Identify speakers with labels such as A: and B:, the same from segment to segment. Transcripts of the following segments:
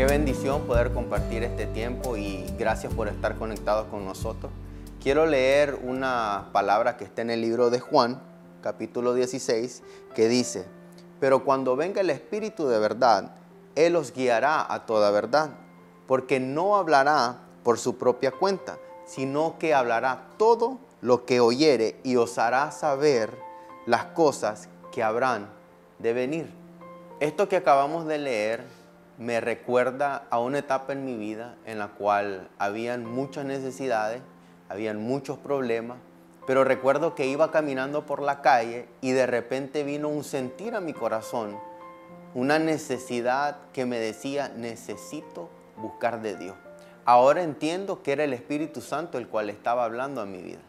A: Qué bendición poder compartir este tiempo y gracias por estar conectados con nosotros. Quiero leer una palabra que está en el libro de Juan, capítulo 16, que dice, pero cuando venga el Espíritu de verdad, Él os guiará a toda verdad, porque no hablará por su propia cuenta, sino que hablará todo lo que oyere y os hará saber las cosas que habrán de venir. Esto que acabamos de leer me recuerda a una etapa en mi vida en la cual habían muchas necesidades, habían muchos problemas, pero recuerdo que iba caminando por la calle y de repente vino un sentir a mi corazón, una necesidad que me decía, necesito buscar de Dios. Ahora entiendo que era el Espíritu Santo el cual estaba hablando a mi vida,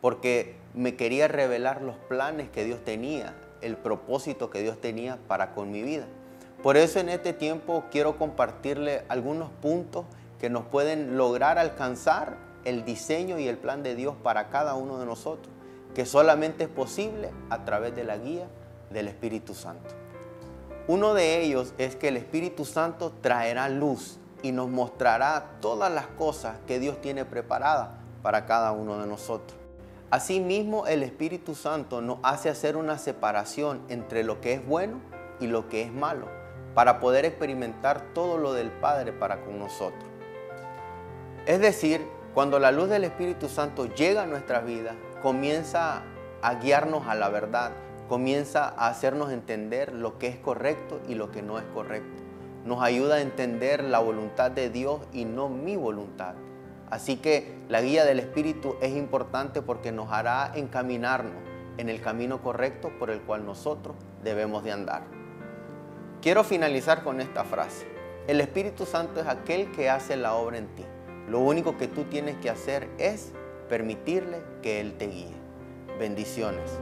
A: porque me quería revelar los planes que Dios tenía, el propósito que Dios tenía para con mi vida. Por eso en este tiempo quiero compartirle algunos puntos que nos pueden lograr alcanzar el diseño y el plan de Dios para cada uno de nosotros, que solamente es posible a través de la guía del Espíritu Santo. Uno de ellos es que el Espíritu Santo traerá luz y nos mostrará todas las cosas que Dios tiene preparadas para cada uno de nosotros. Asimismo, el Espíritu Santo nos hace hacer una separación entre lo que es bueno y lo que es malo, para poder experimentar todo lo del Padre para con nosotros. Es decir, cuando la luz del Espíritu Santo llega a nuestras vidas, comienza a guiarnos a la verdad, comienza a hacernos entender lo que es correcto y lo que no es correcto nos ayuda a entender la voluntad de Dios y no mi voluntad. Así que la guía del Espíritu es importante porque nos hará encaminarnos en el camino correcto por el cual nosotros debemos de andar. Quiero finalizar con esta frase. El Espíritu Santo es aquel que hace la obra en ti. Lo único que tú tienes que hacer es permitirle que Él te guíe. Bendiciones.